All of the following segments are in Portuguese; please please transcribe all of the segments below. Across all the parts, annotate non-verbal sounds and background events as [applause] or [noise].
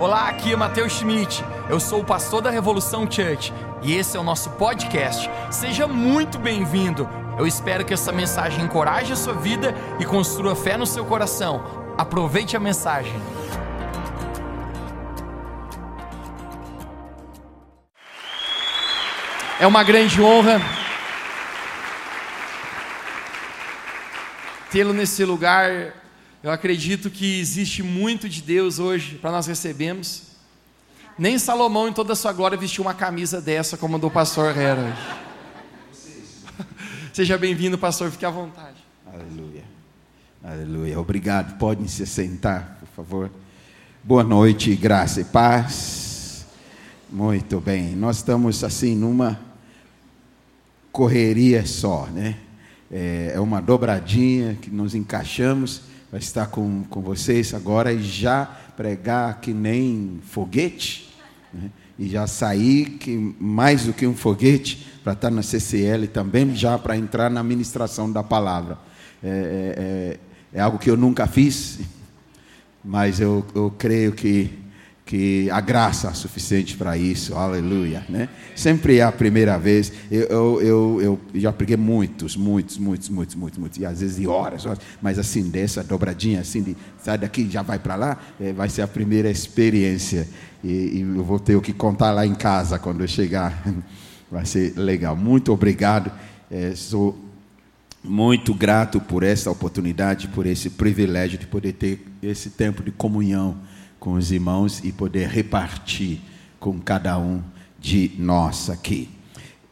Olá, aqui é Matheus Schmidt. Eu sou o pastor da Revolução Church e esse é o nosso podcast. Seja muito bem-vindo. Eu espero que essa mensagem encoraje a sua vida e construa fé no seu coração. Aproveite a mensagem. É uma grande honra tê-lo nesse lugar. Eu acredito que existe muito de Deus hoje para nós recebermos. Nem Salomão, em toda a sua glória, vestiu uma camisa dessa como a do pastor Hera. [laughs] Seja bem-vindo, pastor, fique à vontade. Aleluia. Aleluia. Obrigado. Podem se sentar, por favor. Boa noite, graça e paz. Muito bem. Nós estamos assim numa correria só, né? É, é uma dobradinha que nos encaixamos. Vai estar com, com vocês agora e já pregar que nem foguete, né? e já sair que mais do que um foguete para estar na CCL também, já para entrar na ministração da palavra. É, é, é, é algo que eu nunca fiz, [laughs] mas eu, eu creio que que a graça é suficiente para isso, aleluia, né? Sempre é a primeira vez, eu, eu, eu, eu, já preguei muitos, muitos, muitos, muitos, muitos, muitos, e às vezes de horas, horas mas assim, dessa dobradinha, assim, de sai daqui, já vai para lá, é, vai ser a primeira experiência, e, e eu vou ter o que contar lá em casa quando eu chegar, [laughs] vai ser legal, muito obrigado, é, sou muito grato por essa oportunidade, por esse privilégio de poder ter esse tempo de comunhão, com os irmãos e poder repartir com cada um de nós aqui.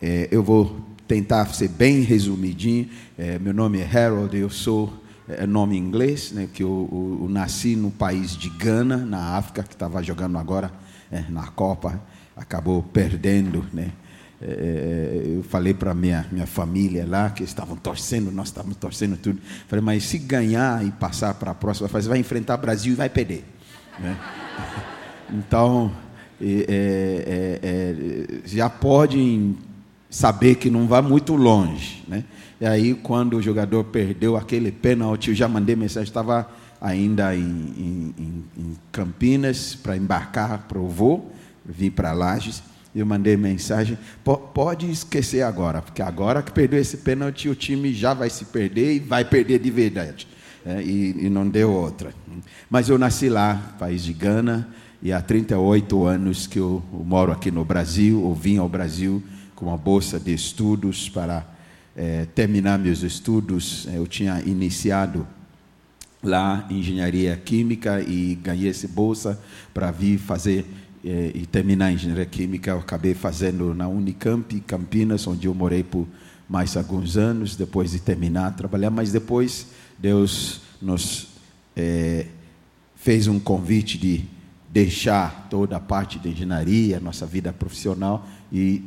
É, eu vou tentar ser bem resumidinho. É, meu nome é Harold, eu sou é, nome inglês, né, que eu, eu, eu, nasci no país de Gana, na África, que estava jogando agora é, na Copa, acabou perdendo, né? É, eu falei para minha minha família lá que estavam torcendo, nós estávamos torcendo tudo. Falei, mas se ganhar e passar para a próxima fase, vai enfrentar o Brasil e vai perder. Né? Então, é, é, é, já podem saber que não vai muito longe. Né? E aí, quando o jogador perdeu aquele pênalti, eu já mandei mensagem, estava ainda em, em, em Campinas para embarcar para o voo, vim para Lages. Eu mandei mensagem, pode esquecer agora, porque agora que perdeu esse pênalti, o time já vai se perder e vai perder de verdade é, e, e, não deu outra. Mas eu nasci lá, país de Gana, e há 38 anos que eu, eu moro aqui no Brasil, ou vim ao Brasil com uma bolsa de estudos para é, terminar meus estudos. Eu tinha iniciado lá engenharia química e ganhei essa bolsa para vir fazer é, e terminar engenharia química. Eu acabei fazendo na Unicamp, Campinas, onde eu morei por mais alguns anos, depois de terminar trabalhar, mas depois Deus nos é, fez um convite de deixar toda a parte de engenharia, nossa vida profissional e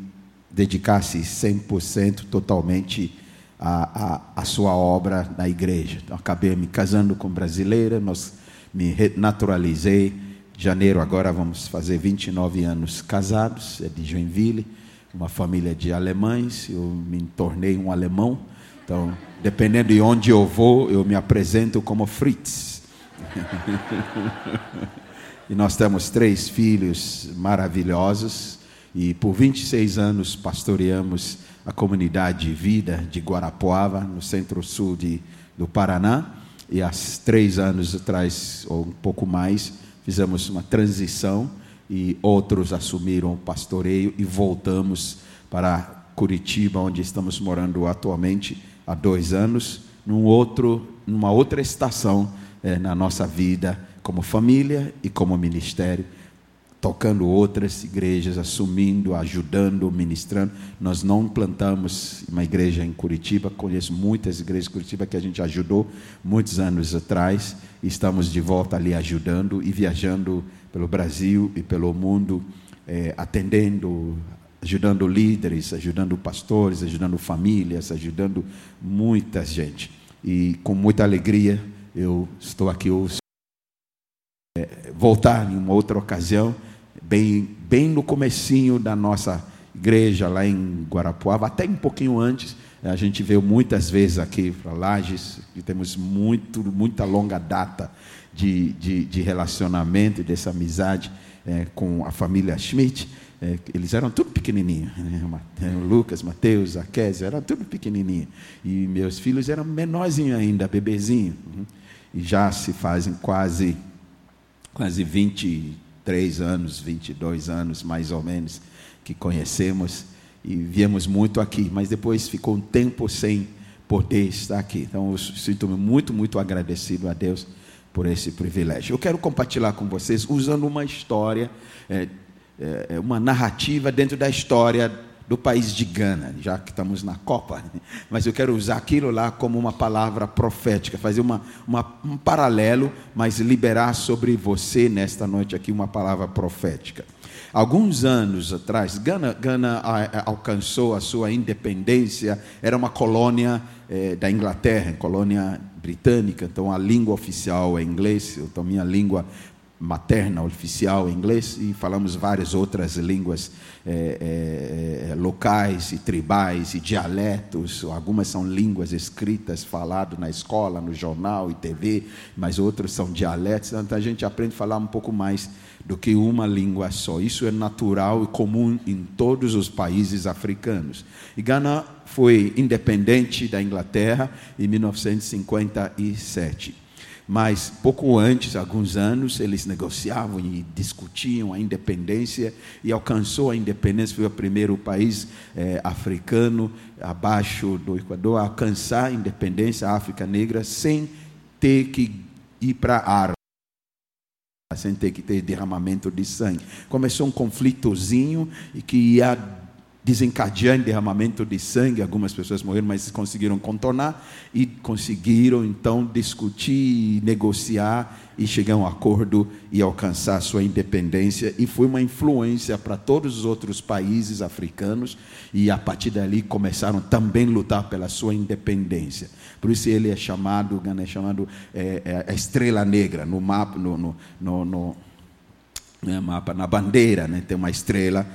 dedicar-se 100% totalmente à, à, à, sua obra na igreja. Então, acabei me casando com brasileira, nós me naturalizei. Janeiro agora vamos fazer 29 anos casados, é de Joinville, uma família de alemães. Eu me tornei um alemão, então Dependendo de onde eu vou, eu me apresento como Fritz. [laughs] e nós temos três filhos maravilhosos. E por 26 anos pastoreamos a comunidade de vida de Guarapuava, no centro-sul do Paraná. E há três anos atrás, ou um pouco mais, fizemos uma transição e outros assumiram o pastoreio e voltamos para Curitiba, onde estamos morando atualmente há dois anos, num outro, numa outra estação é, na nossa vida, como família e como ministério, tocando outras igrejas, assumindo, ajudando, ministrando. Nós não plantamos uma igreja em Curitiba, conheço muitas igrejas em Curitiba que a gente ajudou muitos anos atrás, estamos de volta ali ajudando e viajando pelo Brasil e pelo mundo, é, atendendo ajudando líderes, ajudando pastores, ajudando famílias, ajudando muita gente. E com muita alegria eu estou aqui hoje. É, voltar em uma outra ocasião, bem, bem no comecinho da nossa igreja lá em Guarapuava, até um pouquinho antes, a gente veio muitas vezes aqui para Lages, e temos muito, muita longa data de, de, de relacionamento, dessa amizade é, com a família Schmidt. É, eles eram tudo pequenininhos, né? Lucas, Mateus, Aquésio, eram tudo pequenininho. E meus filhos eram menorzinhos ainda, bebezinho. Uhum. E já se fazem quase, quase 23 anos, 22 anos mais ou menos, que conhecemos e viemos muito aqui. Mas depois ficou um tempo sem poder estar aqui. Então eu sinto-me muito, muito agradecido a Deus por esse privilégio. Eu quero compartilhar com vocês usando uma história. É, é, é, uma narrativa dentro da história do país de Gana, já que estamos na Copa. Mas eu quero usar aquilo lá como uma palavra profética, fazer uma, uma, um paralelo, mas liberar sobre você nesta noite aqui uma palavra profética. Alguns anos atrás, Gana, Gana alcançou a sua independência, era uma colônia eh, da Inglaterra, colônia britânica, então a língua oficial é inglês, então minha língua materna oficial inglês e falamos várias outras línguas é, é, locais e tribais e dialetos. Algumas são línguas escritas, falado na escola, no jornal e TV, mas outras são dialetos. Então a gente aprende a falar um pouco mais do que uma língua só. Isso é natural e comum em todos os países africanos. E Ghana foi independente da Inglaterra em 1957 mas pouco antes, alguns anos, eles negociavam e discutiam a independência e alcançou a independência. Foi o primeiro país é, africano abaixo do Equador a alcançar a independência, a África Negra, sem ter que ir para a arma sem ter que ter derramamento de sangue. Começou um conflitozinho e que ia desencadeando derramamento de sangue, algumas pessoas morreram, mas conseguiram contornar e conseguiram então discutir, negociar e chegar a um acordo e alcançar sua independência e foi uma influência para todos os outros países africanos e a partir dali começaram também a lutar pela sua independência. Por isso ele é chamado, é chamado é, é, a estrela negra no mapa, no, no, no, no né, mapa, na bandeira, né, tem uma estrela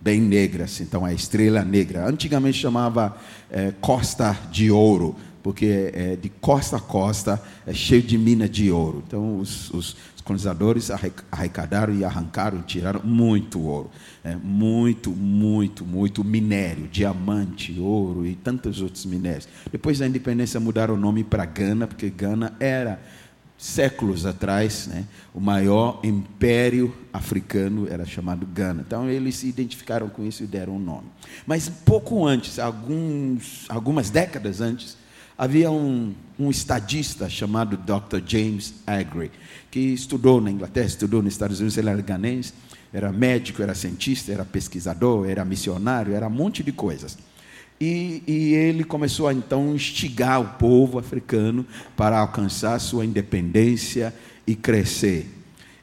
bem negras, então a estrela negra. Antigamente chamava é, Costa de Ouro, porque é, de costa a costa é cheio de mina de ouro. Então os, os, colonizadores arrecadaram e arrancaram, tiraram muito ouro, é, muito, muito, muito minério, diamante, ouro e tantos outros minérios. Depois da independência mudaram o nome para Gana, porque Gana era séculos atrás, né, o maior império africano era chamado Gana. Então eles se identificaram com isso e deram um nome. Mas pouco antes, alguns, algumas décadas antes, havia um, um estadista chamado Dr. James Agri, que estudou na Inglaterra, estudou nos Estados Unidos, ele era ganense, era médico, era cientista, era pesquisador, era missionário, era um monte de coisas. E, e, ele começou a então instigar o povo africano para alcançar sua independência e crescer.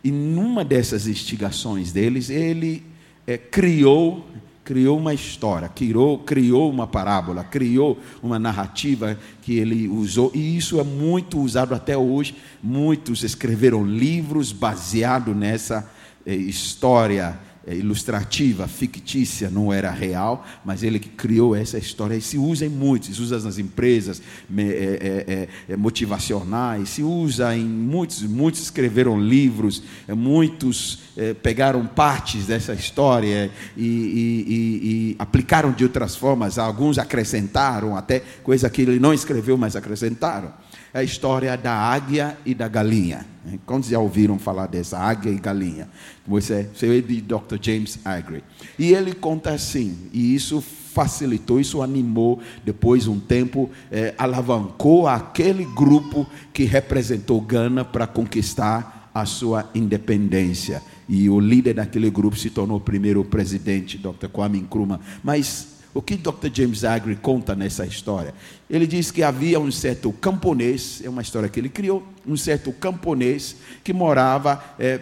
E numa dessas instigações deles, ele é, criou criou uma história, criou, criou uma parábola, criou uma narrativa que ele usou, e isso é muito usado até hoje. Muitos escreveram livros baseados nessa eh, história é, ilustrativa, fictícia, não era real, mas ele que criou essa história. E se usa em muitos, se usa nas empresas é, é, é, motivacionais, se usa em muitos, muitos escreveram livros, é, muitos é, pegaram partes dessa história e, e, e, e, aplicaram de outras formas, alguns acrescentaram até coisa que ele não escreveu, mas acrescentaram é a história da águia e da galinha. Quantos já ouviram falar dessa águia e galinha? Você, você é de Dr. James Agri. E ele conta assim, e isso facilitou, isso animou, depois um tempo, é, alavancou aquele grupo que representou Gana para conquistar a sua independência. E o líder daquele grupo se tornou o primeiro presidente, Dr. Kwame Nkrumah. Mas o que Dr. James Agri conta nessa história? Ele diz que havia um certo camponês, é uma história que ele criou, um certo camponês que morava é,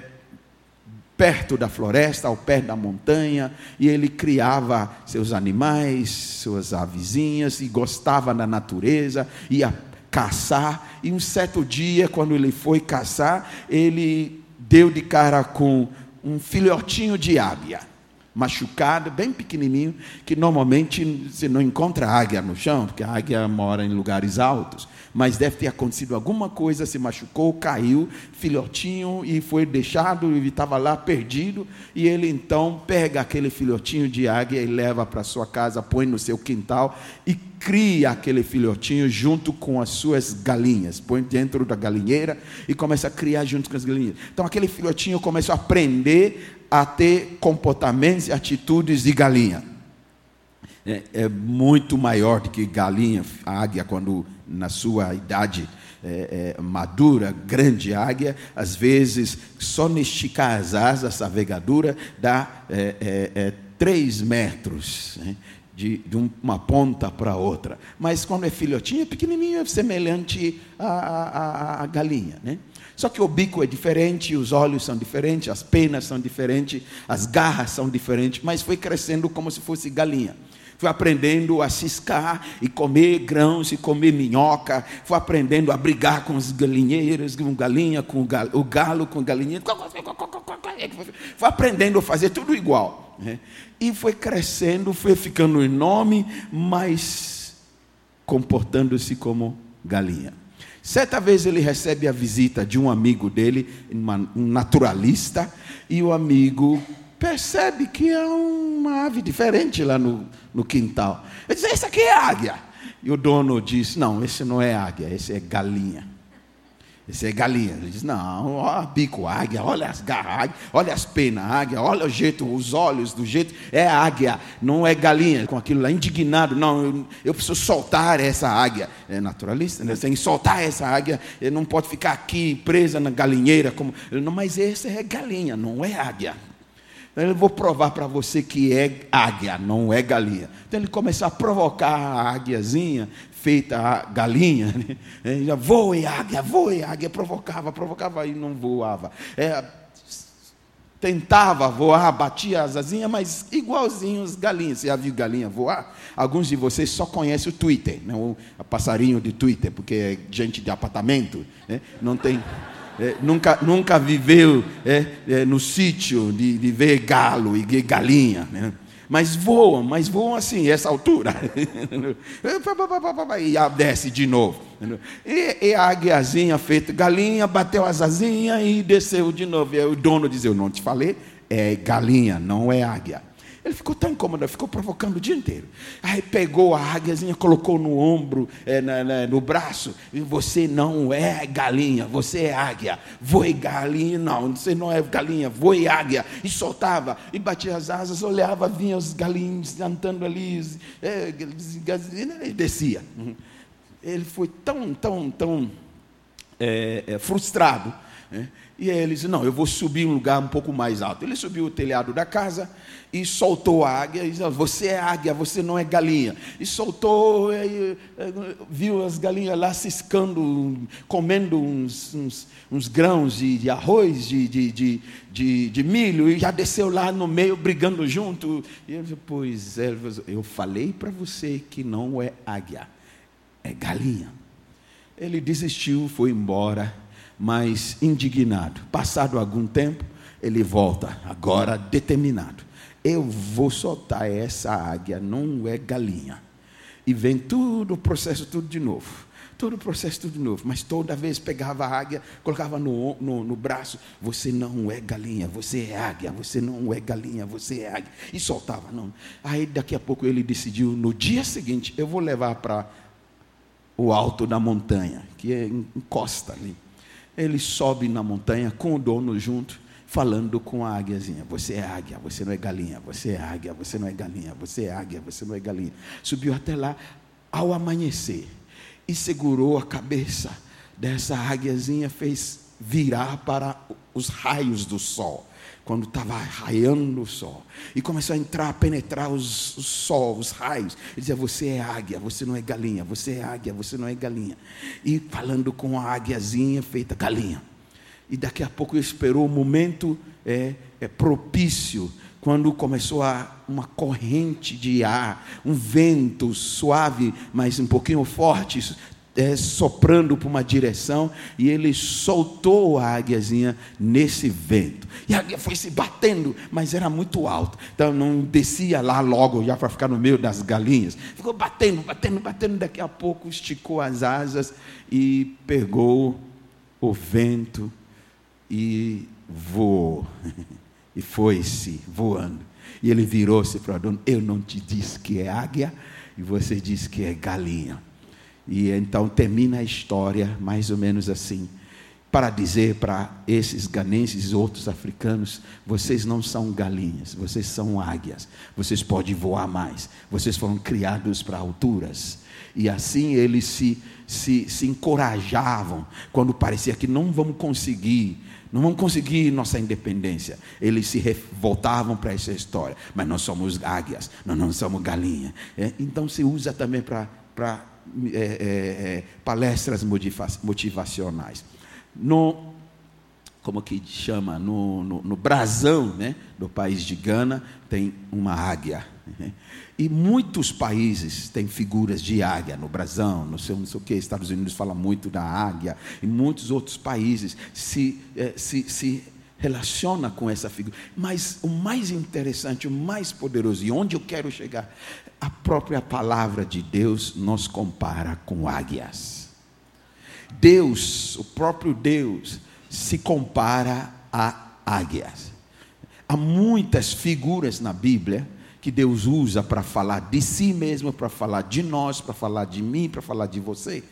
perto da floresta, ao pé da montanha, e ele criava seus animais, suas avezinhas, e gostava da natureza, ia caçar, e um certo dia, quando ele foi caçar, ele deu de cara com um filhotinho de águia machucado, bem pequenininho, que normalmente você não encontra águia no chão, porque a águia mora em lugares altos. Mas deve ter acontecido alguma coisa, se machucou, caiu, filhotinho, e foi deixado, e estava lá perdido. E ele então pega aquele filhotinho de águia e leva para sua casa, põe no seu quintal e cria aquele filhotinho junto com as suas galinhas, põe dentro da galinheira e começa a criar junto com as galinhas. Então aquele filhotinho começa a aprender a ter comportamentos e atitudes de galinha. É, é, muito maior do que galinha, águia, quando na sua idade é, é, madura, grande águia, às vezes só esticar as asas, a vegadura, dá é, é, é, três metros. Né? De, de, uma ponta para outra. Mas quando é filhotinho, é pequenininho, é semelhante à, à, à galinha. Né? Só que o bico é diferente, os olhos são diferentes, as penas são diferentes, as garras são diferentes, mas foi crescendo como se fosse galinha. Foi aprendendo a ciscar e comer grãos e comer minhoca. Foi aprendendo a brigar com os galinheiros, com galinha, com o galo, o com galinha. Foi aprendendo a fazer tudo igual. Né? E foi crescendo, foi ficando enorme, mas comportando-se como galinha. Certa vez ele recebe a visita de um amigo dele, um naturalista, e o amigo percebe que é uma ave diferente lá no, no quintal. Ele diz: Esse aqui é águia. E o dono diz: Não, esse não é águia, esse é galinha. Esse é galinha. Ele diz: Não, ó, bico águia, olha as garras, olha as penas águia, olha o jeito, os olhos do jeito. É águia, não é galinha. Com aquilo lá, indignado. Não, eu, eu preciso soltar essa águia. É naturalista, né? Tem que soltar essa águia. Ele não pode ficar aqui presa na galinheira. Como... Não, mas esse é galinha, não é águia. Então, eu vou provar para você que é águia, não é galinha. Então ele começou a provocar a águiazinha, feita a galinha, né? Ele já voe águia, voe águia, provocava, provocava e não voava. É, tentava voar, batia as asinhas, mas igualzinho os galinhas. Você já viu galinha voar? Alguns de vocês só conhecem o Twitter, né? o passarinho de Twitter, porque é gente de apartamento, né? não tem. É, nunca, nunca viveu é, é, no sítio de, de, ver galo e galinha. Né? mas voam, mas voam assim, essa altura. [laughs] e desce de novo. E, e a águiazinha feita galinha, bateu as asinhas e desceu de novo. E o dono diz: Eu não te falei, é galinha, não é águia. Ele ficou tão incômodo, ficou provocando o dia inteiro. Aí pegou a águiazinha, colocou no ombro, é, na, na, no braço. E você não é galinha, você é águia. Voe galinha, não, você não é galinha, voe águia. E soltava, e batia as asas, olhava, vinha os galinhos andando ali, é, e descia. Ele foi tão, tão, tão é, é frustrado. Né? E aí ele disse: Não, eu vou subir um lugar um pouco mais alto. Ele subiu o telhado da casa e soltou a águia. E disse, você é águia, você não é galinha. E soltou, e, viu as galinhas lá ciscando, comendo uns, uns, uns grãos de, de arroz, de, de, de, de, de, milho, e já desceu lá no meio brigando junto. E ele disse: Pois é, eu falei para você que não é águia, é galinha. Ele desistiu, foi embora mas indignado. Passado algum tempo, ele volta, agora determinado. Eu vou soltar essa águia, não é galinha. E vem tudo o processo, tudo de novo. Todo o processo, tudo de novo. Mas toda vez pegava a águia, colocava no, no, no braço. Você não é galinha, você é águia. Você não é galinha, você é águia. E soltava. Não. Aí daqui a pouco ele decidiu, no dia seguinte, eu vou levar para o alto da montanha, que é encosta ali ele sobe na montanha com o dono junto, falando com a águiazinha. Você é águia, você não é galinha. Você é águia, você não é galinha. Você é águia, você não é galinha. Subiu até lá ao amanhecer e segurou a cabeça dessa águiazinha, fez virar para os raios do sol quando estava raiando o sol, e começou a entrar, a penetrar os, o sol, os raios. Ele dizia: Você é águia, você não é galinha, você é águia, você não é galinha. E falando com a águiazinha feita galinha. E daqui a pouco esperou o momento é, é propício, quando começou a, uma corrente de ar, um vento suave, mas um pouquinho forte, é, soprando para uma direção e ele soltou a águiazinha nesse vento. E a águia foi se batendo, mas era muito alto. Então não descia lá logo já para ficar no meio das galinhas. Ficou batendo, batendo, batendo. Daqui a pouco esticou as asas e pegou o vento e voou. [laughs] E foi-se voando. E ele virou-se para o dono: Eu não te disse que é águia, e você disse que é galinha. E então termina a história mais ou menos assim, para dizer para esses ganenses e outros africanos: vocês não são galinhas, vocês são águias, vocês podem voar mais, vocês foram criados para alturas. E assim eles se, se, se encorajavam quando parecia que não vamos conseguir não vamos conseguir nossa independência. Eles se voltavam para essa história. Mas nós somos águias, nós não somos galinha. É, então se usa também para é, é, é, palestras motivacionais. No, como que chama? No, no, no brasão né, do país de Gana tem uma águia. E muitos países têm figuras de águia no brasão, no seu não sei o que, Estados Unidos fala muito da águia, e muitos outros países se, eh, se, se relaciona com essa figura. Mas o mais interessante, o mais poderoso, e onde eu quero chegar, a própria palavra de Deus nos compara com águias. Deus, o próprio Deus, se compara a águias. Há muitas figuras na Bíblia que Deus usa para falar de si mesmo, para falar de nós, para falar de mim, para falar de você.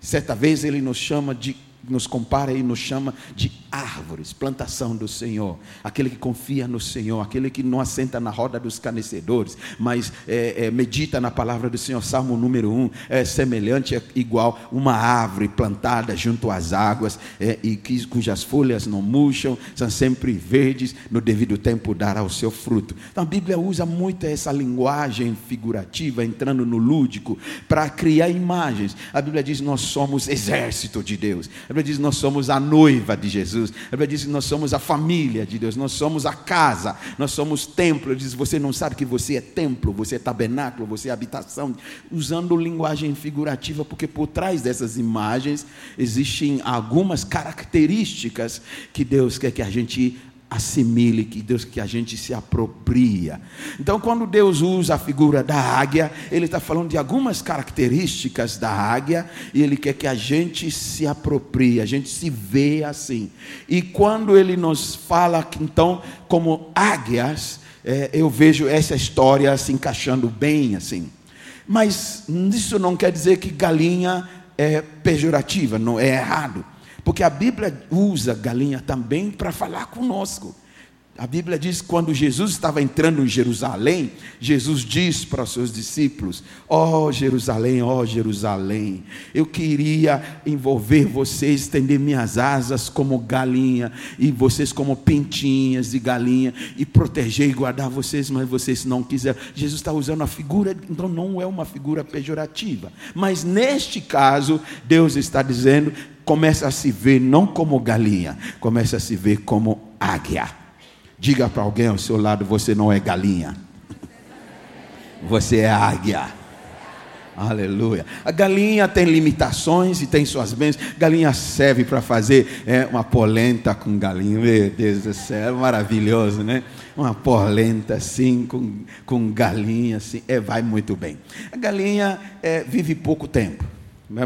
Certa vez ele nos chama de nos compara e nos chama de árvores, plantação do Senhor, aquele que confia no Senhor, aquele que não assenta na roda dos canecedores, mas é, é, medita na palavra do Senhor. Salmo número 1 é semelhante, é igual uma árvore plantada junto às águas é, e que, cujas folhas não murcham, são sempre verdes, no devido tempo dará o seu fruto. Então a Bíblia usa muito essa linguagem figurativa, entrando no lúdico, para criar imagens. A Bíblia diz: Nós somos exército de Deus. A Bíblia diz nós somos a noiva de Jesus. A Bíblia diz que nós somos a família de Deus. Nós somos a casa. Nós somos templo. Ele diz: Você não sabe que você é templo, você é tabernáculo, você é habitação. Usando linguagem figurativa, porque por trás dessas imagens existem algumas características que Deus quer que a gente assimile, que Deus que a gente se apropria. Então, quando Deus usa a figura da águia, Ele está falando de algumas características da águia e Ele quer que a gente se aproprie, a gente se vê assim. E quando Ele nos fala, então, como águias, é, eu vejo essa história se encaixando bem assim. Mas isso não quer dizer que galinha é pejorativa, não é errado. Porque a Bíblia usa galinha também para falar conosco. A Bíblia diz que quando Jesus estava entrando em Jerusalém, Jesus diz para os seus discípulos: Ó oh, Jerusalém, ó oh, Jerusalém, eu queria envolver vocês, estender minhas asas como galinha, e vocês como pintinhas de galinha, e proteger e guardar vocês, mas vocês não quiseram. Jesus está usando a figura, então não é uma figura pejorativa. Mas neste caso, Deus está dizendo: começa a se ver não como galinha, começa a se ver como águia. Diga para alguém ao seu lado: você não é galinha, você é águia. Aleluia. A galinha tem limitações e tem suas bênçãos. Galinha serve para fazer é, uma polenta com galinha. Meu Deus do céu, é maravilhoso, né? Uma polenta assim, com, com galinha assim. É, vai muito bem. A galinha é, vive pouco tempo.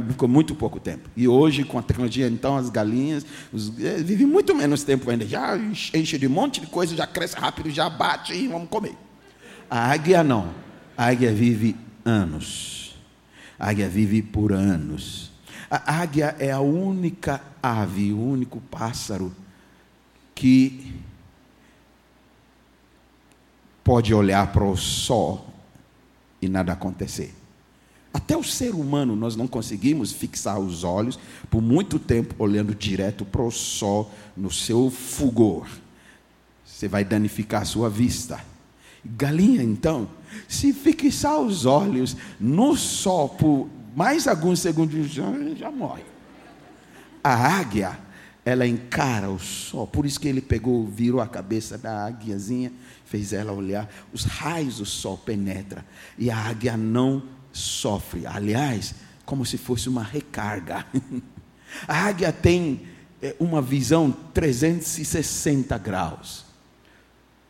Ficou muito pouco tempo. E hoje, com a tecnologia, então, as galinhas os, é, vivem muito menos tempo ainda. Já enche de um monte de coisa, já cresce rápido, já bate e vamos comer. A águia não. A águia vive anos. A águia vive por anos. A águia é a única ave, o único pássaro que pode olhar para o sol e nada acontecer. Até o ser humano nós não conseguimos fixar os olhos por muito tempo olhando direto para o sol no seu fulgor. Você vai danificar a sua vista. Galinha, então, se fixar os olhos no sol por mais alguns segundos, já, já morre. A águia, ela encara o sol, por isso que ele pegou, virou a cabeça da águiazinha, fez ela olhar, os raios do sol penetram, e a águia não sofre. Aliás, como se fosse uma recarga. [laughs] A águia tem é, uma visão 360 graus.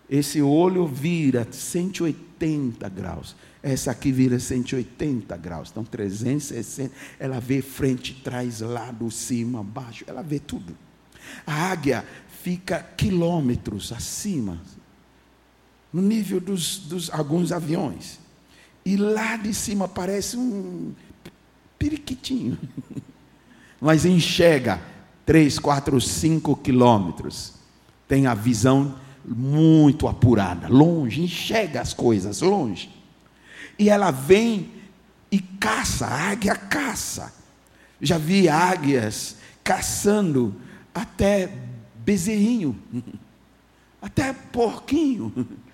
Esse olho vira 180 graus. Essa aqui vira 180 graus. Então, 360. Ela vê frente, trás, lado, cima, baixo. Ela vê tudo. A águia fica quilômetros acima, no nível dos, dos alguns aviões. E lá de cima parece um periquitinho. [laughs] Mas enxerga 3, 4, 5 quilômetros. Tem a visão muito apurada, longe, enxerga as coisas longe. E ela vem e caça, a águia caça. Já vi águias caçando até bezerrinho, [laughs] até porquinho. [laughs]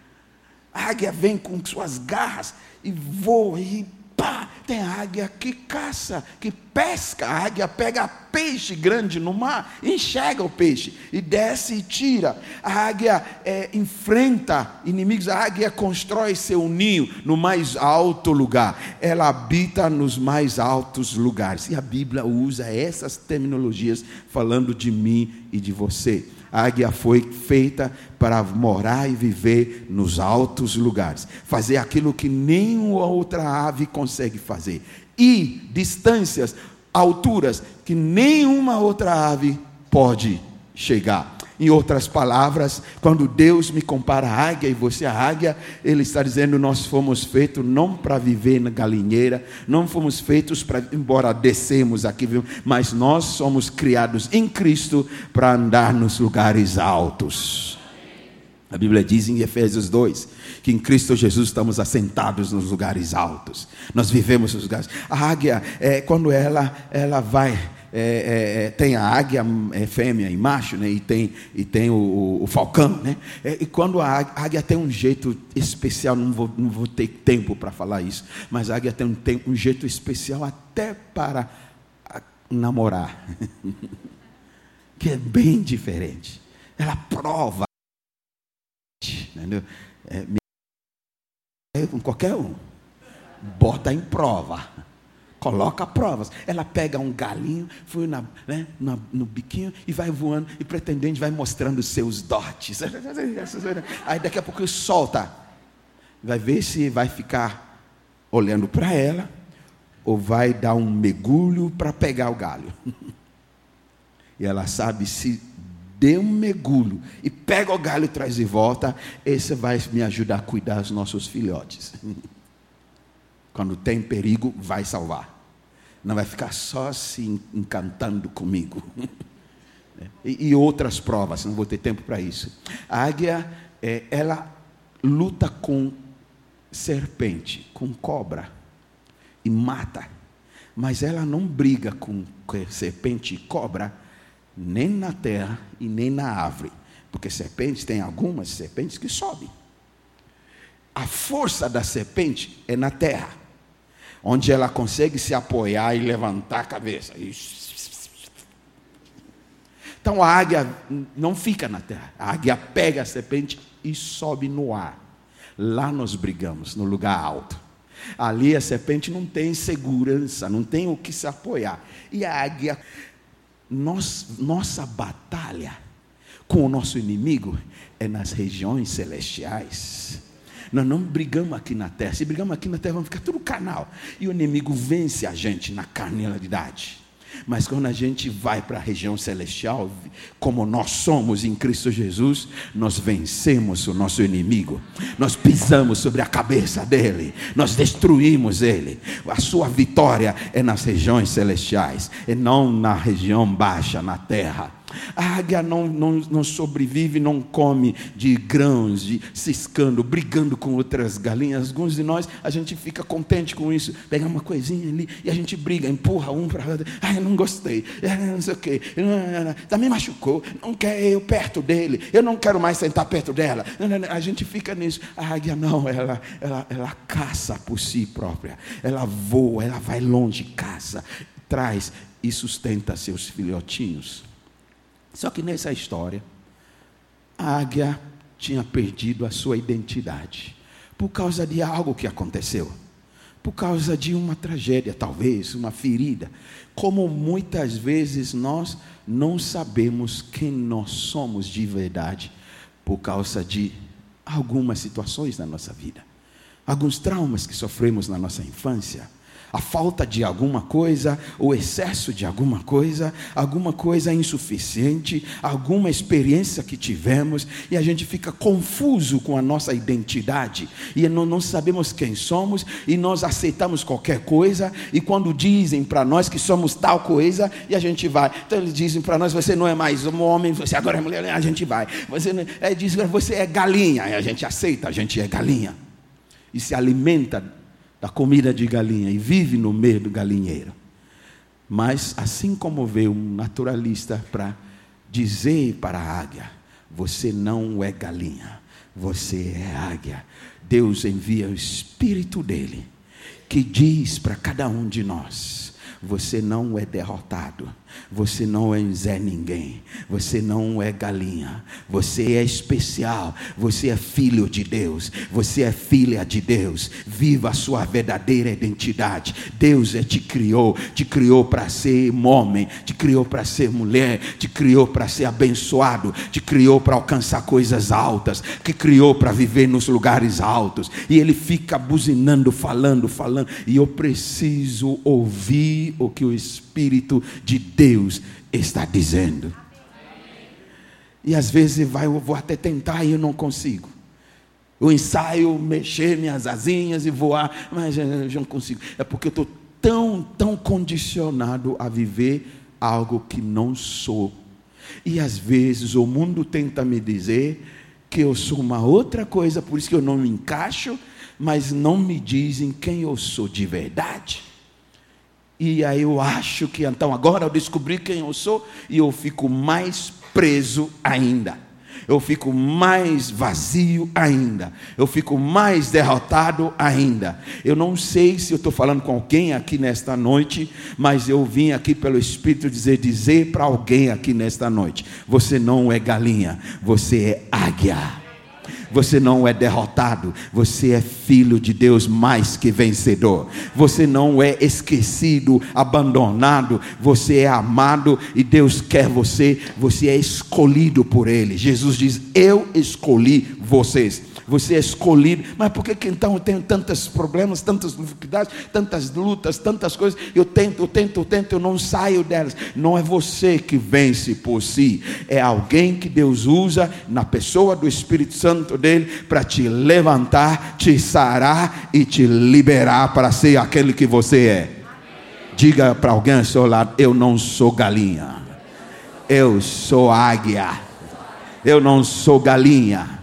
A águia vem com suas garras e voa e pá, tem águia que caça, que pesca. A águia pega peixe grande no mar, enxerga o peixe e desce e tira. A águia é, enfrenta inimigos. A águia constrói seu ninho no mais alto lugar. Ela habita nos mais altos lugares. E a Bíblia usa essas terminologias falando de mim e de você. A águia foi feita para morar e viver nos altos lugares, fazer aquilo que nenhuma outra ave consegue fazer, e distâncias, alturas que nenhuma outra ave pode chegar. Em outras palavras, quando Deus me compara a águia e você a águia, Ele está dizendo: nós fomos feitos não para viver na galinheira, não fomos feitos para, embora descemos aqui, mas nós somos criados em Cristo para andar nos lugares altos. A Bíblia diz em Efésios 2 que em Cristo Jesus estamos assentados nos lugares altos. Nós vivemos nos lugares. A águia, é, quando ela, ela vai é, é, é, tem a águia é, fêmea e macho, né? e tem, e tem o, o, falcão. Né? É, e quando a águia tem um jeito especial, não vou, não vou ter tempo para falar isso, mas a águia tem um, tem um jeito especial até para namorar, [laughs] que é bem diferente. Ela prova, entendeu? É, com qualquer um, bota em prova coloca provas. Ela pega um galinho, foi na, né, no, no biquinho e vai voando, e pretendente vai mostrando seus dotes. [laughs] Aí daqui a pouco solta. Vai ver se vai ficar olhando para ela, ou vai dar um mergulho para pegar o galho. [laughs] E ela sabe se dê um mergulho e pega o galho traz de volta, esse vai me ajudar a cuidar dos nossos filhotes. [laughs] Quando tem perigo, vai salvar. Não vai ficar só se encantando comigo. [laughs] e, e, outras provas, não vou ter tempo para isso. A águia, é, ela luta com serpente, com cobra, e mata. Mas ela não briga com serpente e cobra, nem na terra e nem na árvore. Porque serpentes, tem algumas serpentes que sobem. A força da serpente é na terra onde ela consegue se apoiar e levantar a cabeça. Então a águia não fica na terra, a águia pega a serpente e sobe no ar. Lá nós brigamos, no lugar alto. Ali a serpente não tem segurança, não tem o que se apoiar. E a águia, nós, nossa batalha com o nosso inimigo é nas regiões celestiais. Nós não brigamos aqui na terra. Se brigamos aqui na terra, vamos ficar tudo canal. E o inimigo vence a gente na carnalidade. Mas quando a gente vai para a região celestial, como nós somos em Cristo Jesus, nós vencemos o nosso inimigo. Nós pisamos sobre a cabeça dele, nós destruímos ele. A sua vitória é nas regiões celestiais, e não na região baixa, na terra. A águia não, não, não sobrevive, não come de grãos, de ciscando, brigando com outras galinhas. Alguns de nós, a gente fica contente com isso. Pega uma coisinha ali e a gente briga, empurra um para outro. Ai, eu não gostei, não sei o quê. Já me machucou, não quer eu perto dele. Eu não quero mais sentar perto dela. A gente fica nisso. A águia não, ela, ela, ela caça por si própria. Ela voa, ela vai longe, caça, traz e sustenta seus filhotinhos. Só que nessa história, a águia tinha perdido a sua identidade por causa de algo que aconteceu. por causa de uma tragédia, talvez, uma ferida. Como muitas vezes nós não sabemos quem nós somos de verdade por causa de algumas situações na nossa vida, alguns traumas que sofremos na nossa infância a falta de alguma coisa, o excesso de alguma coisa, alguma coisa insuficiente, alguma experiência que tivemos, e a gente fica confuso com a nossa identidade, e não, sabemos quem somos, e nós aceitamos qualquer coisa, e quando dizem para nós que somos tal coisa, e a gente vai. Então eles dizem para nós: você não é mais um homem, você agora é mulher, a gente vai. Você não, é, diz, você é galinha, e a gente aceita, a gente é galinha. E se alimenta da comida de galinha e vive no meio do galinheiro. Mas assim como veio um naturalista para dizer para a águia: você não é galinha, você é águia. Deus envia o espírito dele que diz para cada um de nós: você não é derrotado, você não é Zé Ninguém. Você não é galinha. Você é especial. Você é filho de Deus. Você é filha de Deus. Viva a sua verdadeira identidade. Deus é, te criou. Te criou para ser homem. Te criou para ser mulher. Te criou para ser abençoado. Te criou para alcançar coisas altas. Que criou para viver nos lugares altos. E ele fica buzinando, falando, falando. E eu preciso ouvir o que o Espírito de Deus Deus está dizendo. E às vezes vai, eu vou até tentar e eu não consigo. Eu ensaio mexer minhas asinhas e voar, mas eu não consigo. É porque eu estou tão, tão condicionado a viver algo que não sou. E às vezes o mundo tenta me dizer que eu sou uma outra coisa, por isso que eu não me encaixo, mas não me dizem quem eu sou de verdade. E aí eu acho que então agora eu descobri quem eu sou e eu fico mais preso ainda. Eu fico mais vazio ainda. Eu fico mais derrotado ainda. Eu não sei se eu estou falando com alguém aqui nesta noite, mas eu vim aqui pelo Espírito dizer, dizer para alguém aqui nesta noite: você não é galinha, você é águia você não é derrotado, você é filho de Deus mais que vencedor. Você não é esquecido, abandonado, você é amado e Deus quer você, você é escolhido por Ele. Jesus diz: Eu escolhi vocês você é escolhido. Mas por que, que então eu tenho tantos problemas, tantas dificuldades, tantas lutas, tantas coisas? Eu tento, eu tento, eu tento, eu não saio delas. Não é você que vence por si, é alguém que Deus usa na pessoa do Espírito Santo dele para te levantar, te sarar e te liberar para ser aquele que você é. Diga para alguém ao seu lado: Eu não sou galinha, eu sou águia, eu não sou galinha.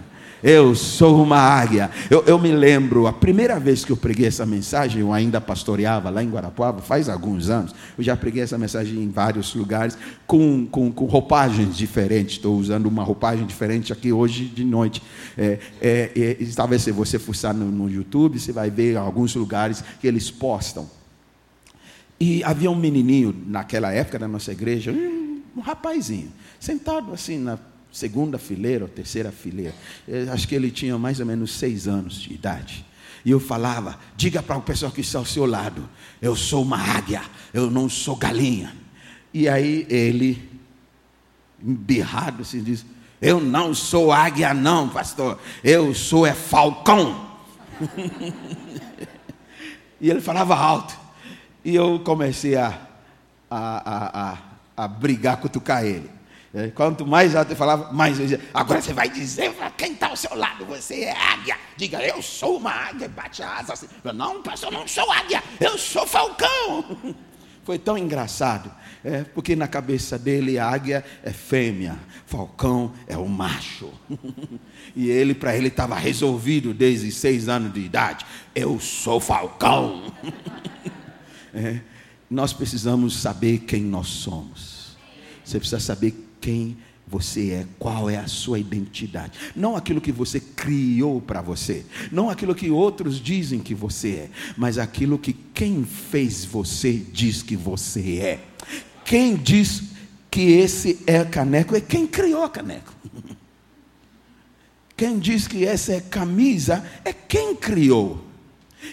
Eu sou uma águia. Eu, eu, me lembro, a primeira vez que eu preguei essa mensagem, eu ainda pastoreava lá em Guarapuava, faz alguns anos. Eu já preguei essa mensagem em vários lugares, com, com, com roupagens diferentes. Estou usando uma roupagem diferente aqui hoje de noite. É, é, é, talvez se você fuçar no, no YouTube, você vai ver alguns lugares que eles postam. E havia um menininho naquela época da nossa igreja, um, rapazinho, sentado assim na segunda fileira ou terceira fileira. Eu acho que ele tinha mais ou menos seis anos de idade. E eu falava: diga para o pessoal que está ao seu lado, eu sou uma águia, eu não sou galinha. E aí ele, embirrado, se assim, diz: Eu não sou águia, não, pastor, eu sou é falcão. [laughs] e ele falava alto. E eu comecei a, a, a, a, a brigar, cutucar ele. É, quanto mais alto eu falava, mais eu dizia, agora você vai dizer para quem está ao seu lado, você é águia. Diga, eu sou uma águia, bate a asa assim. não, pastor, eu não sou águia, eu sou falcão. [laughs] Foi tão engraçado, é, porque na cabeça dele a águia é fêmea, falcão é o macho. [laughs] e ele, para ele, estava resolvido desde seis anos de idade. Eu sou falcão. [laughs] é, nós precisamos saber quem nós somos. Você precisa saber quem você é, qual é a sua identidade. Não aquilo que você criou para você, não aquilo que outros dizem que você é, mas aquilo que quem fez você diz que você é. Quem diz que esse é caneco é quem criou a caneco. [laughs] Quem diz que essa é camisa é quem criou.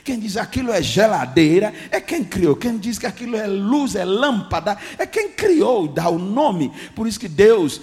Quem diz aquilo é geladeira é quem criou. Quem diz que aquilo é luz, é lâmpada, é quem criou, dá o nome. Por isso que Deus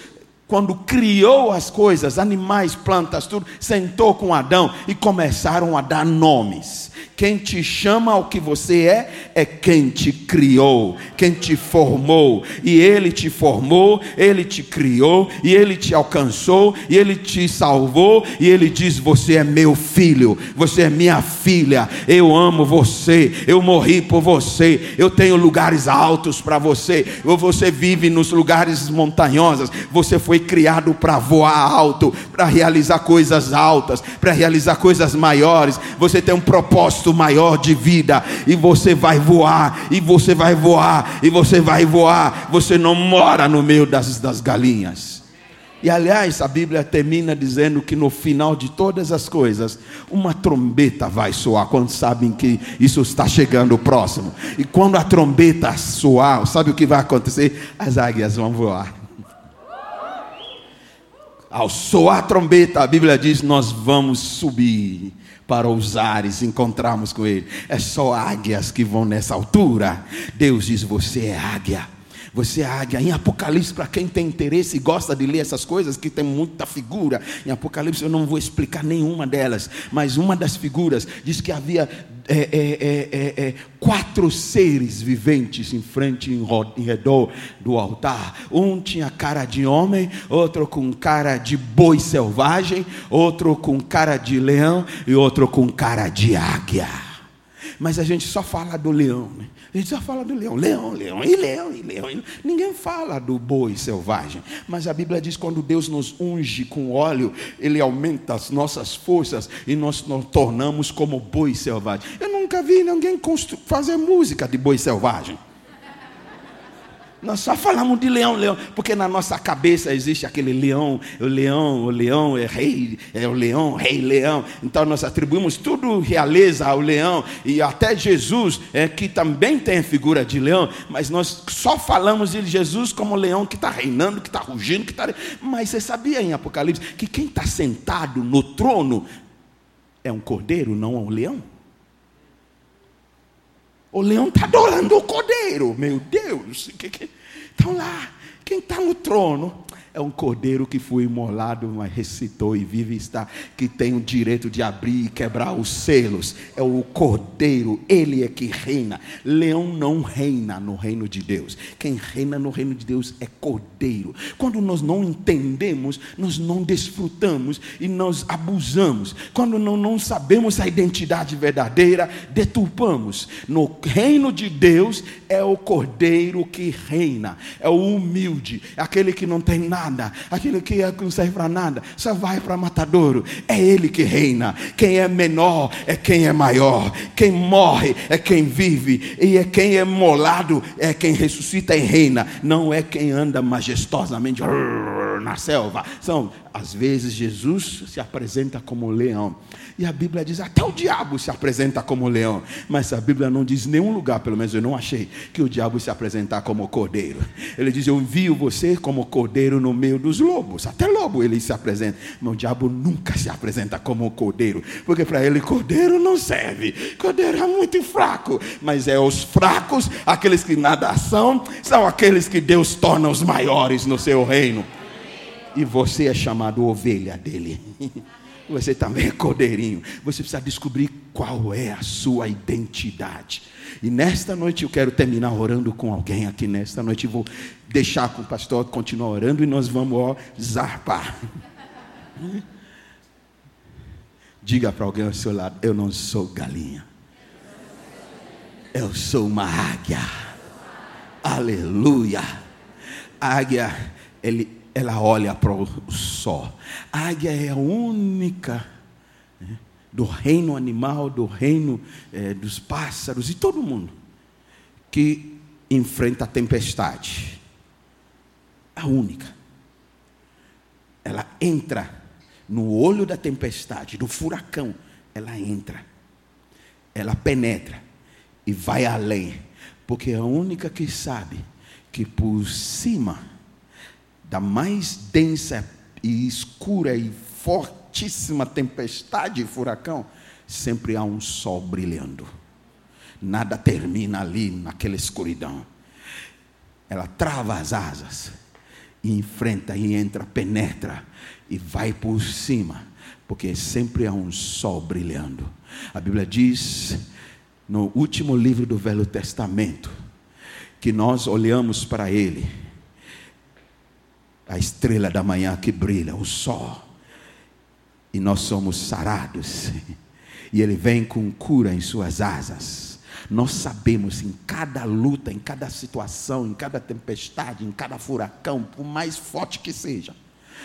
quando criou as coisas, animais, plantas, tudo, sentou com Adão e começaram a dar nomes. Quem te chama ao que você é, é quem te criou, quem te formou. E ele te formou, ele te criou, e ele te alcançou, e ele te salvou, e ele diz: Você é meu filho, você é minha filha, eu amo você, eu morri por você, eu tenho lugares altos para você, você vive nos lugares montanhosos, você foi criado para voar alto, para realizar coisas altas, para realizar coisas maiores, você tem um propósito maior de vida, e você vai voar, e você vai voar, e você vai voar, você não mora no meio das, das galinhas. E aliás, a Bíblia termina dizendo que no final de todas as coisas, uma trombeta vai soar, quando sabem que isso está chegando próximo. E quando a trombeta soar, sabe o que vai acontecer? As águias vão voar. Ao soar a trombeta, a Bíblia diz: Nós vamos subir para os ares encontrarmos com Ele. É só águias que vão nessa altura. Deus diz: Você é águia. Você é águia. Em Apocalipse, para quem tem interesse e gosta de ler essas coisas, que tem muita figura, em Apocalipse eu não vou explicar nenhuma delas, mas uma das figuras diz que havia é, é, é, é, é quatro seres viventes em frente, em, em redor do altar. Um tinha cara de homem, outro com cara de boi selvagem, outro com cara de leão e outro com cara de águia. Mas a gente só fala do leão, né? A gente só fala do leão, leão, leão, e leão, e leão. Ninguém fala do boi selvagem. Mas a Bíblia diz que quando Deus nos unge com óleo, Ele aumenta as nossas forças e nós nos tornamos como boi selvagem. Eu nunca vi ninguém fazer música de boi selvagem. Nós só falamos de leão, leão, porque na nossa cabeça existe aquele leão, o leão, o leão é rei, é o leão, rei leão. Então nós atribuímos tudo realeza ao leão e até Jesus, é, que também tem a figura de leão, mas nós só falamos de Jesus como leão que está reinando, que está rugindo, que está. Mas você sabia em Apocalipse que quem está sentado no trono é um cordeiro, não é um leão? O leão está adorando o cordeiro. Meu Deus. Então lá, quem está no trono é um cordeiro que foi imolado, mas recitou e vive está, que tem o direito de abrir e quebrar os selos. É o cordeiro, ele é que reina. Leão não reina no reino de Deus. Quem reina no reino de Deus é cordeiro. Quando nós não entendemos, nós não desfrutamos e nós abusamos. Quando não, não sabemos a identidade verdadeira, deturpamos. No reino de Deus é o cordeiro que reina, é o humilde, aquele que não tem nada nada, aquilo que não serve para nada, só vai para matadouro. É ele que reina. Quem é menor é quem é maior. Quem morre é quem vive. E é quem é molado é quem ressuscita e reina. Não é quem anda majestosamente na selva. São, às vezes, Jesus se apresenta como leão. E a Bíblia diz: até o diabo se apresenta como leão. Mas a Bíblia não diz nenhum lugar, pelo menos eu não achei, que o diabo se apresentar como cordeiro. Ele diz: Eu envio você como cordeiro no meio dos lobos. Até lobo ele se apresenta. Mas o diabo nunca se apresenta como cordeiro. Porque para ele, cordeiro não serve. Cordeiro é muito fraco. Mas é os fracos, aqueles que nada são, são aqueles que Deus torna os maiores no seu reino. E você é chamado ovelha dele. [laughs] Você também é cordeirinho. Você precisa descobrir qual é a sua identidade. E nesta noite eu quero terminar orando com alguém aqui. Nesta noite eu vou deixar com o pastor continuar orando e nós vamos ó, zarpar. [laughs] Diga para alguém ao seu lado: Eu não sou galinha. Eu sou uma águia. Aleluia. A águia, ele ela olha para o sol. A águia é a única né, do reino animal, do reino é, dos pássaros e todo mundo que enfrenta a tempestade. A única. Ela entra no olho da tempestade, do furacão. Ela entra. Ela penetra e vai além. Porque é a única que sabe que por cima da mais densa e escura e fortíssima tempestade e furacão, sempre há um sol brilhando. Nada termina ali naquela escuridão. Ela trava as asas e enfrenta e entra, penetra e vai por cima, porque sempre há um sol brilhando. A Bíblia diz no último livro do Velho Testamento que nós olhamos para ele, a estrela da manhã que brilha, o sol, e nós somos sarados, e ele vem com cura em suas asas. Nós sabemos em cada luta, em cada situação, em cada tempestade, em cada furacão, por mais forte que seja,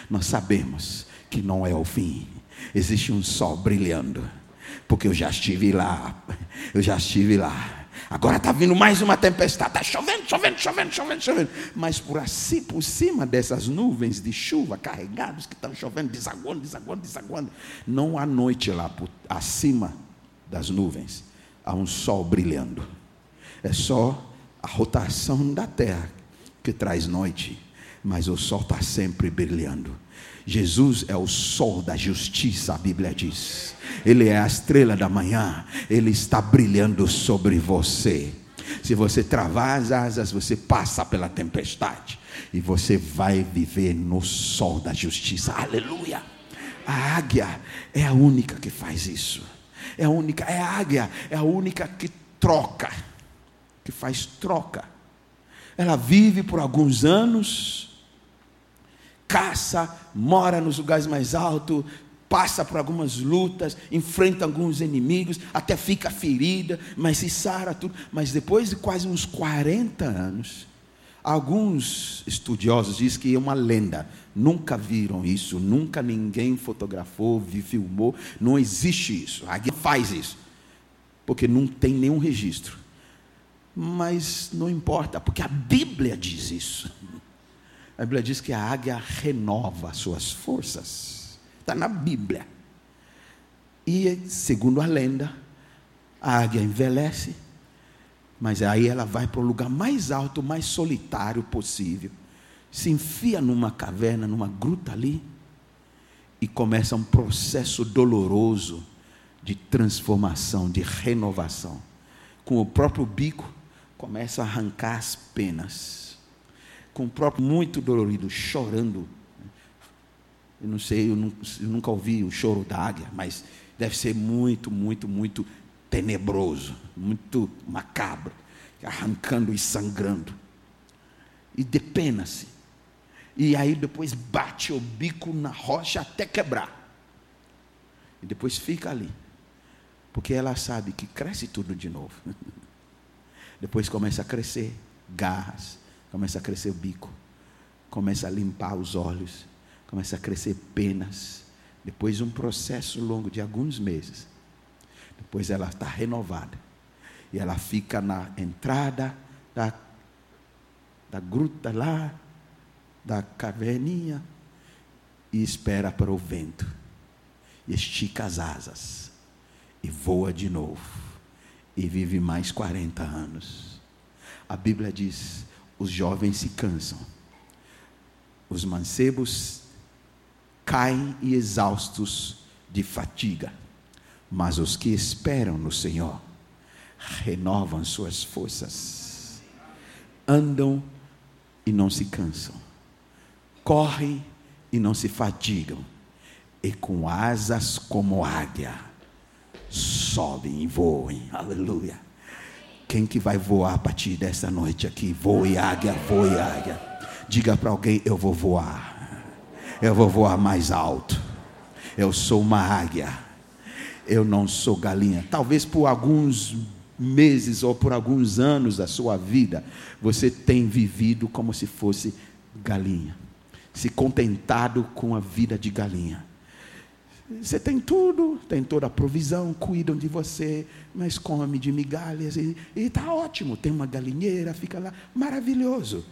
nós sabemos que não é o fim. Existe um sol brilhando, porque eu já estive lá, eu já estive lá. Agora está vindo mais uma tempestade, está chovendo, chovendo, chovendo, chovendo, chovendo. Mas por assim, por cima dessas nuvens de chuva carregados que estão chovendo, desaguando, desaguando, desaguando, não há noite lá, por, acima das nuvens, há um sol brilhando. É só a rotação da terra que traz noite, mas o sol está sempre brilhando. Jesus é o sol da justiça, a Bíblia diz. Ele é a estrela da manhã, ele está brilhando sobre você. Se você travar as asas, você passa pela tempestade e você vai viver no sol da justiça. Aleluia! A águia é a única que faz isso. É a única, é a águia, é a única que troca, que faz troca. Ela vive por alguns anos, caça, mora nos lugares mais altos, passa por algumas lutas, enfrenta alguns inimigos, até fica ferida, mas se sara tudo. Mas depois de quase uns 40 anos, alguns estudiosos dizem que é uma lenda. Nunca viram isso, nunca ninguém fotografou, filmou, não existe isso. A faz isso, porque não tem nenhum registro. Mas não importa, porque a Bíblia diz isso. A Bíblia diz que a águia renova suas forças. Está na Bíblia. E, segundo a lenda, a águia envelhece, mas aí ela vai para o lugar mais alto, mais solitário possível. Se enfia numa caverna, numa gruta ali, e começa um processo doloroso de transformação, de renovação. Com o próprio bico, começa a arrancar as penas com o próprio muito dolorido, chorando. Eu não sei, eu, nunca ouvi o choro da águia, mas deve ser muito, muito, muito tenebroso, muito macabro, arrancando e sangrando. E depena-se. E aí depois bate o bico na rocha até quebrar. E depois fica ali. Porque ela sabe que cresce tudo de novo. [laughs] depois começa a crescer garras, começa a crescer o bico, começa a limpar os olhos, começa a crescer penas. Depois de um processo longo de alguns meses, depois ela está renovada. E ela fica na entrada da, da gruta lá, da caverninha, e espera para o vento. E estica as asas. E voa de novo. E vive mais 40 anos. A Bíblia diz os jovens se cansam, os mancebos caem e exaustos de fatiga, mas os que esperam no Senhor renovam suas forças, andam e não se cansam, correm e não se fatigam, e com asas como águia sobem e voem, aleluia. Quem que vai voar a partir dessa noite aqui? Voe águia, voe águia. Diga para alguém: eu vou voar. Eu vou voar mais alto. Eu sou uma águia. Eu não sou galinha. Talvez por alguns meses ou por alguns anos da sua vida, você tem vivido como se fosse galinha, se contentado com a vida de galinha. Você tem tudo, tem toda a provisão, cuidam de você, mas come de migalhas e está ótimo. Tem uma galinheira, fica lá, maravilhoso.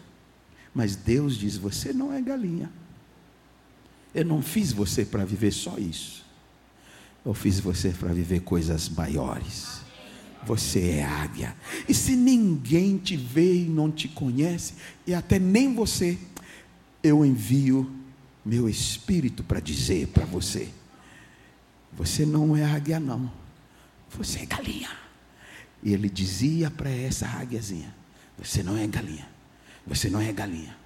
Mas Deus diz: você não é galinha. Eu não fiz você para viver só isso. Eu fiz você para viver coisas maiores. Você é águia. E se ninguém te vê e não te conhece, e até nem você, eu envio meu espírito para dizer para você você não é águia, não. Você é galinha. E ele dizia para essa águiazinha: Você não é galinha. Você não é galinha.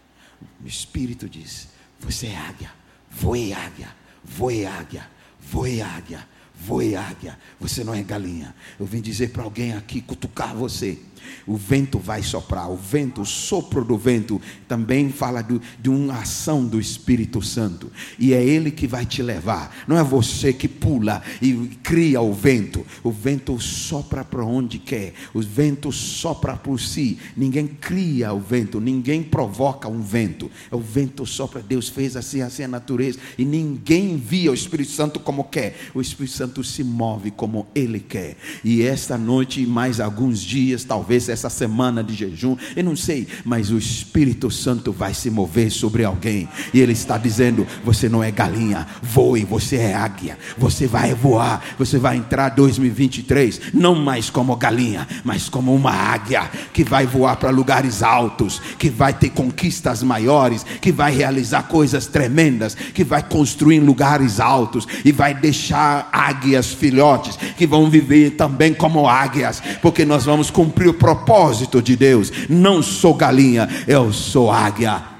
O Espírito diz: Você é águia. Voe águia. Voe águia. Voe águia. Voe águia. Você não é galinha. Eu vim dizer para alguém aqui, cutucar você o vento vai soprar, o vento, o sopro do vento, também fala do, de uma ação do Espírito Santo, e é Ele que vai te levar, não é você que pula e cria o vento, o vento sopra para onde quer, o vento sopra por si, ninguém cria o vento, ninguém provoca um vento, o vento sopra, Deus fez assim, assim a natureza, e ninguém via o Espírito Santo como quer, o Espírito Santo se move como Ele quer, e esta noite mais alguns dias, talvez talvez essa semana de jejum, eu não sei, mas o Espírito Santo vai se mover sobre alguém, e Ele está dizendo: você não é galinha, voe, você é águia, você vai voar, você vai entrar 2023, não mais como galinha, mas como uma águia, que vai voar para lugares altos, que vai ter conquistas maiores, que vai realizar coisas tremendas, que vai construir lugares altos, e vai deixar águias filhotes, que vão viver também como águias, porque nós vamos cumprir o propósito de Deus. Não sou galinha, eu sou águia.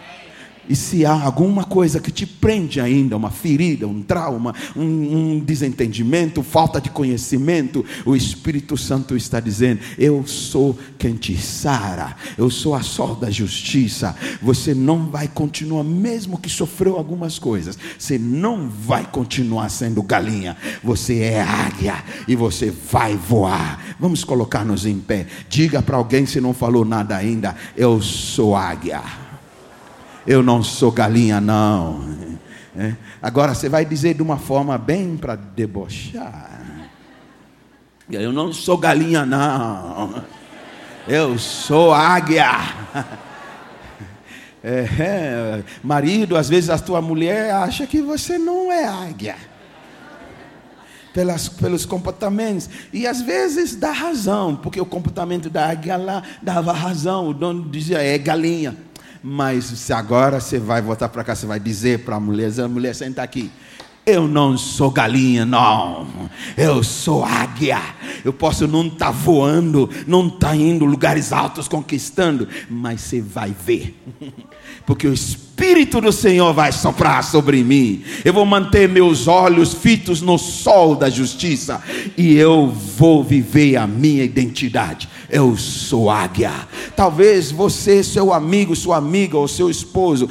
E se há alguma coisa que te prende ainda, uma ferida, um trauma, um, um, desentendimento, falta de conhecimento, o Espírito Santo está dizendo: Eu sou quem te sara, eu sou a sol da justiça. Você não vai continuar, mesmo que sofreu algumas coisas, você não vai continuar sendo galinha, você é águia e você vai voar. Vamos colocar-nos em pé. Diga para alguém se não falou nada ainda: Eu sou águia. Eu não sou galinha, não. É. Agora você vai dizer de uma forma bem para debochar. Eu não sou galinha, não. Eu sou águia. É, é, marido, às vezes a tua mulher acha que você não é águia. Pelas, pelos comportamentos. E às vezes dá razão, porque o comportamento da águia lá dava razão. O dono dizia, é galinha. Mas se agora você vai voltar para cá, você vai dizer para a mulher, mulher senta aqui. Eu não sou galinha, não. Eu sou águia. Eu posso não estar tá voando, não estar tá indo lugares altos conquistando, mas você vai ver. [laughs] Porque o Espírito do Senhor vai soprar sobre mim. Eu vou manter meus olhos fitos no sol da justiça e eu vou viver a minha identidade eu sou águia. Talvez você, seu amigo, sua amiga ou seu esposo,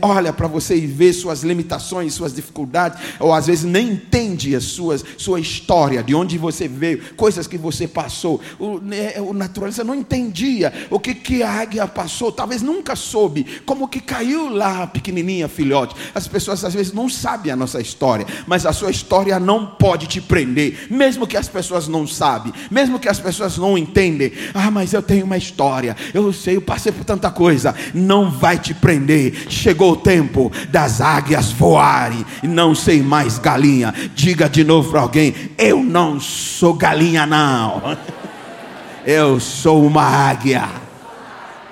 olha para você e vê suas limitações, suas dificuldades, ou às vezes nem entende a suas, sua história, de onde você veio, coisas que você passou. O, né, o naturalista não entendia o que, que a águia passou, talvez nunca soube, como que caiu lá pequenininha, filhote. As pessoas às vezes não sabem a nossa história, mas a sua história não pode te prender, mesmo que as pessoas não sabem, mesmo que as pessoas não entendem ah, mas eu tenho uma história. Eu sei, eu passei por tanta coisa. Não vai te prender. Chegou o tempo das águias voarem e não sei mais galinha. Diga de novo para alguém: Eu não sou galinha, não. Eu sou uma águia.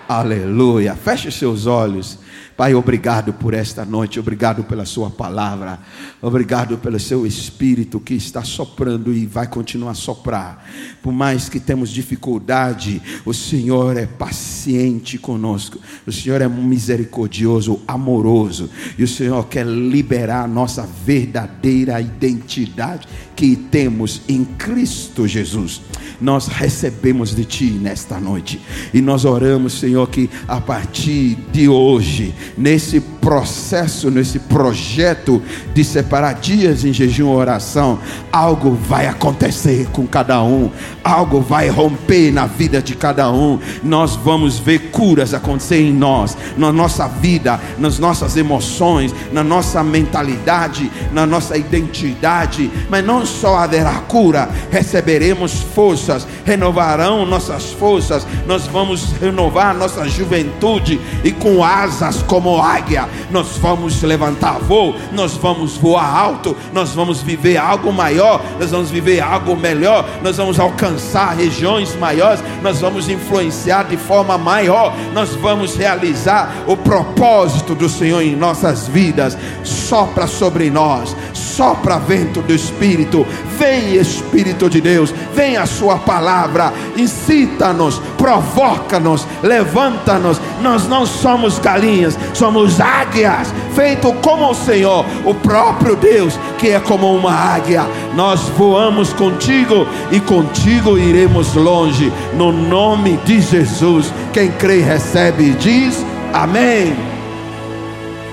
Aleluia. Feche seus olhos. Pai, obrigado por esta noite, obrigado pela Sua palavra, obrigado pelo Seu Espírito que está soprando e vai continuar a soprar. Por mais que temos dificuldade, o Senhor é paciente conosco, o Senhor é misericordioso, amoroso, e o Senhor quer liberar a nossa verdadeira identidade que temos em Cristo Jesus. Nós recebemos de Ti nesta noite e nós oramos, Senhor, que a partir de hoje, nesse processo, nesse projeto de separar dias em jejum e oração, algo vai acontecer com cada um, algo vai romper na vida de cada um. Nós vamos ver curas acontecer em nós, na nossa vida, nas nossas emoções, na nossa mentalidade, na nossa identidade, mas não só haverá cura, receberemos forças, renovarão nossas forças, nós vamos renovar nossa juventude e com asas como águia, nós vamos levantar voo, nós vamos voar alto, nós vamos viver algo maior, nós vamos viver algo melhor, nós vamos alcançar regiões maiores, nós vamos influenciar de forma maior, nós vamos realizar o propósito do Senhor em nossas vidas. Sopra sobre nós, sopra vento do Espírito, vem Espírito de Deus, vem a Sua palavra, incita-nos, provoca-nos, levanta-nos. Nós não somos galinhas, somos águias, feito como o Senhor, o próprio Deus, que é como uma águia. Nós voamos contigo e contigo iremos longe, no nome de Jesus. Quem crê recebe e diz amém.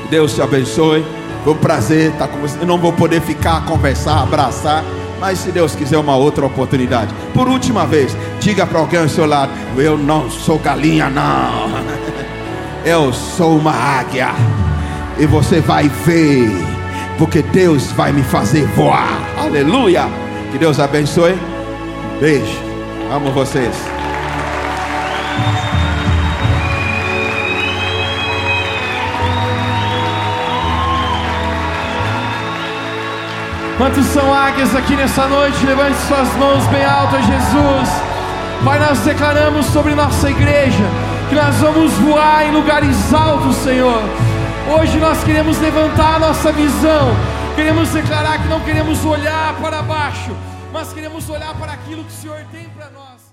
Deus te abençoe. Foi um prazer estar com você. Eu não vou poder ficar, conversar, abraçar. Mas se Deus quiser uma outra oportunidade. Por última vez, diga para alguém ao seu lado: Eu não sou galinha, não. [laughs] Eu sou uma águia. E você vai ver. Porque Deus vai me fazer voar. Aleluia. Que Deus abençoe. Beijo. Amo vocês. Quantos são águias aqui nessa noite? Levante suas mãos bem alto a Jesus. Pai, nós declaramos sobre nossa igreja que nós vamos voar em lugares altos, Senhor. Hoje nós queremos levantar a nossa visão, queremos declarar que não queremos olhar para baixo, mas queremos olhar para aquilo que o Senhor tem para nós.